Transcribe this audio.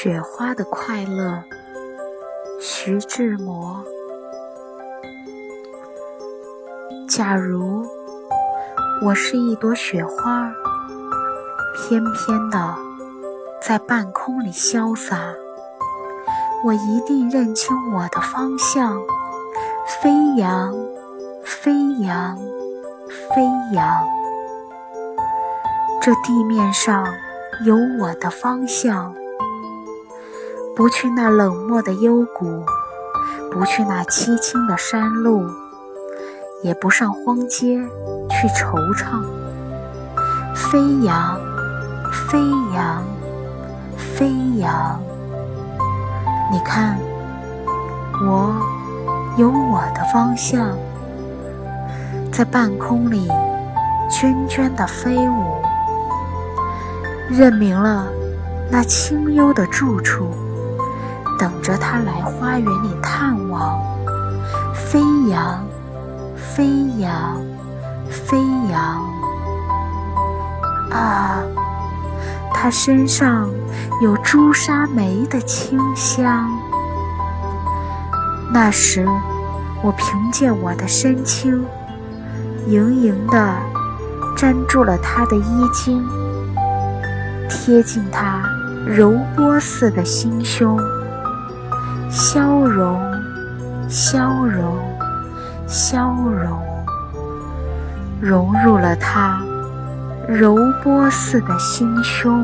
雪花的快乐，徐志摩。假如我是一朵雪花，翩翩的在半空里潇洒，我一定认清我的方向，飞扬，飞扬，飞扬。这地面上有我的方向。不去那冷漠的幽谷，不去那凄清的山路，也不上荒街去惆怅。飞扬，飞扬，飞扬。你看，我有我的方向，在半空里涓涓的飞舞，认明了那清幽的住处。等着他来花园里探望，飞扬，飞扬，飞扬。啊，他身上有朱砂梅的清香。那时，我凭借我的身轻，盈盈地粘住了他的衣襟，贴近他柔波似的心胸。消融，消融，消融，融入了他柔波似的心胸。